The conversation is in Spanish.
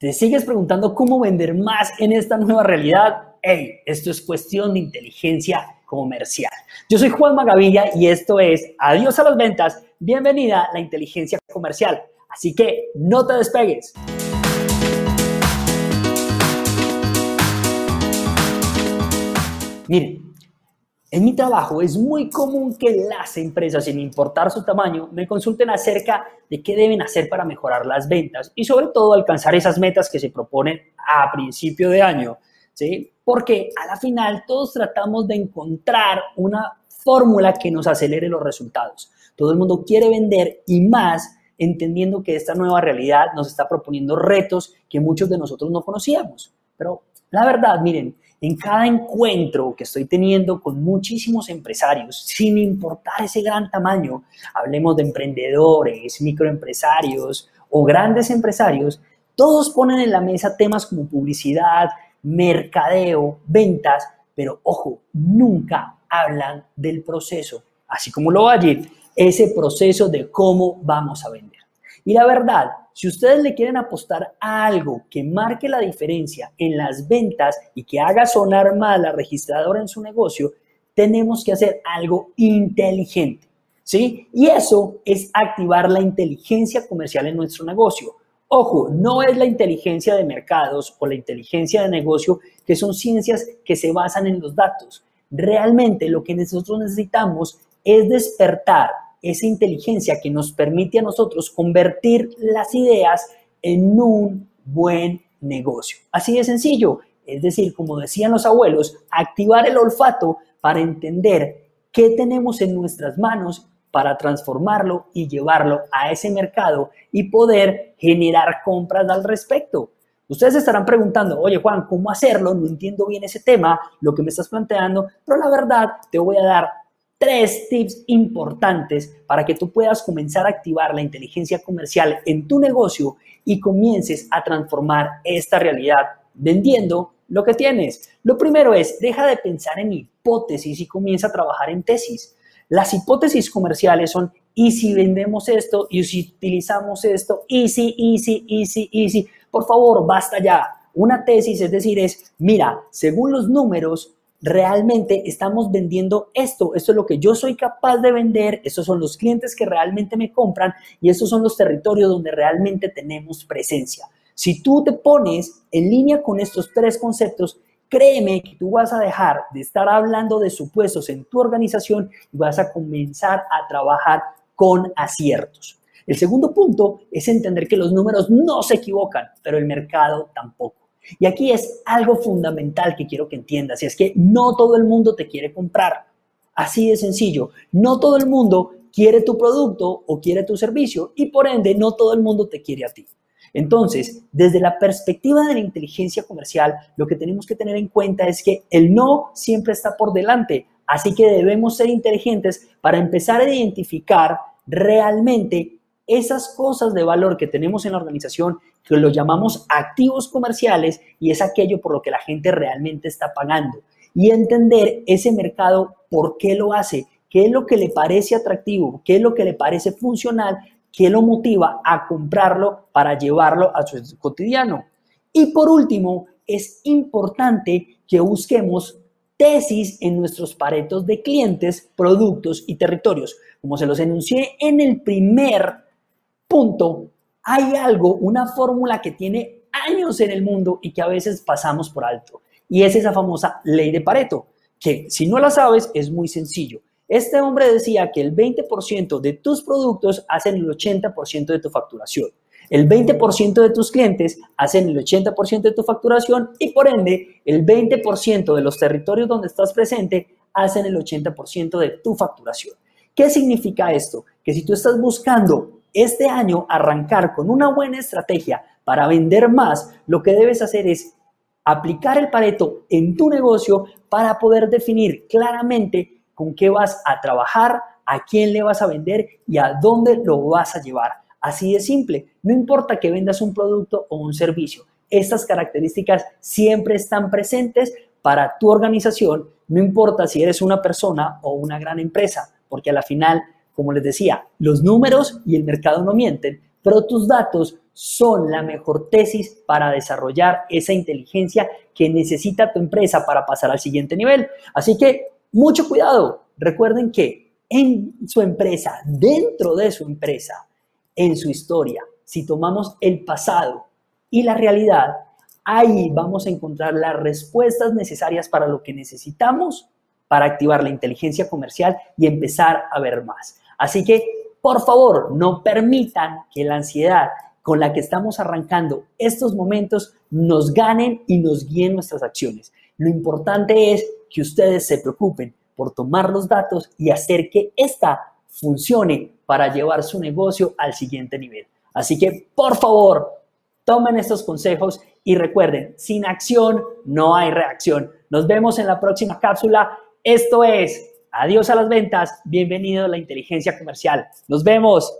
¿Te sigues preguntando cómo vender más en esta nueva realidad? ¡Hey! Esto es cuestión de inteligencia comercial. Yo soy Juan Magavilla y esto es Adiós a las ventas. Bienvenida a la inteligencia comercial. Así que no te despegues. Miren, en mi trabajo es muy común que las empresas, sin importar su tamaño, me consulten acerca de qué deben hacer para mejorar las ventas y sobre todo alcanzar esas metas que se proponen a principio de año. ¿sí? Porque a la final todos tratamos de encontrar una fórmula que nos acelere los resultados. Todo el mundo quiere vender y más entendiendo que esta nueva realidad nos está proponiendo retos que muchos de nosotros no conocíamos. Pero la verdad, miren, en cada encuentro que estoy teniendo con muchísimos empresarios, sin importar ese gran tamaño, hablemos de emprendedores, microempresarios o grandes empresarios, todos ponen en la mesa temas como publicidad, mercadeo, ventas, pero ojo, nunca hablan del proceso, así como lo va allí, ese proceso de cómo vamos a vender. Y la verdad, si ustedes le quieren apostar a algo que marque la diferencia en las ventas y que haga sonar más la registradora en su negocio, tenemos que hacer algo inteligente. ¿Sí? Y eso es activar la inteligencia comercial en nuestro negocio. Ojo, no es la inteligencia de mercados o la inteligencia de negocio, que son ciencias que se basan en los datos. Realmente lo que nosotros necesitamos es despertar esa inteligencia que nos permite a nosotros convertir las ideas en un buen negocio. Así de sencillo. Es decir, como decían los abuelos, activar el olfato para entender qué tenemos en nuestras manos para transformarlo y llevarlo a ese mercado y poder generar compras al respecto. Ustedes estarán preguntando, oye Juan, ¿cómo hacerlo? No entiendo bien ese tema, lo que me estás planteando, pero la verdad te voy a dar tres tips importantes para que tú puedas comenzar a activar la inteligencia comercial en tu negocio y comiences a transformar esta realidad vendiendo lo que tienes. Lo primero es, deja de pensar en hipótesis y comienza a trabajar en tesis. Las hipótesis comerciales son, ¿y si vendemos esto? ¿Y si utilizamos esto? ¿Easy, easy, easy, easy? Por favor, basta ya. Una tesis, es decir, es, mira, según los números, realmente estamos vendiendo esto, esto es lo que yo soy capaz de vender, estos son los clientes que realmente me compran y estos son los territorios donde realmente tenemos presencia. Si tú te pones en línea con estos tres conceptos, créeme que tú vas a dejar de estar hablando de supuestos en tu organización y vas a comenzar a trabajar con aciertos. El segundo punto es entender que los números no se equivocan, pero el mercado tampoco. Y aquí es algo fundamental que quiero que entiendas, y es que no todo el mundo te quiere comprar. Así de sencillo, no todo el mundo quiere tu producto o quiere tu servicio y por ende no todo el mundo te quiere a ti. Entonces, desde la perspectiva de la inteligencia comercial, lo que tenemos que tener en cuenta es que el no siempre está por delante, así que debemos ser inteligentes para empezar a identificar realmente esas cosas de valor que tenemos en la organización, que lo llamamos activos comerciales y es aquello por lo que la gente realmente está pagando. Y entender ese mercado, por qué lo hace, qué es lo que le parece atractivo, qué es lo que le parece funcional, qué lo motiva a comprarlo para llevarlo a su cotidiano. Y por último, es importante que busquemos tesis en nuestros paretos de clientes, productos y territorios. Como se los enuncié en el primer punto, hay algo, una fórmula que tiene años en el mundo y que a veces pasamos por alto. Y es esa famosa ley de Pareto, que si no la sabes es muy sencillo. Este hombre decía que el 20% de tus productos hacen el 80% de tu facturación. El 20% de tus clientes hacen el 80% de tu facturación y por ende el 20% de los territorios donde estás presente hacen el 80% de tu facturación. ¿Qué significa esto? Que si tú estás buscando este año arrancar con una buena estrategia para vender más, lo que debes hacer es aplicar el Pareto en tu negocio para poder definir claramente con qué vas a trabajar, a quién le vas a vender y a dónde lo vas a llevar. Así de simple, no importa que vendas un producto o un servicio, estas características siempre están presentes para tu organización, no importa si eres una persona o una gran empresa, porque a la final como les decía, los números y el mercado no mienten, pero tus datos son la mejor tesis para desarrollar esa inteligencia que necesita tu empresa para pasar al siguiente nivel. Así que mucho cuidado. Recuerden que en su empresa, dentro de su empresa, en su historia, si tomamos el pasado y la realidad, ahí vamos a encontrar las respuestas necesarias para lo que necesitamos para activar la inteligencia comercial y empezar a ver más. Así que, por favor, no permitan que la ansiedad con la que estamos arrancando estos momentos nos ganen y nos guíen nuestras acciones. Lo importante es que ustedes se preocupen por tomar los datos y hacer que ésta funcione para llevar su negocio al siguiente nivel. Así que, por favor, tomen estos consejos y recuerden, sin acción no hay reacción. Nos vemos en la próxima cápsula. Esto es Adiós a las ventas. Bienvenido a la inteligencia comercial. Nos vemos.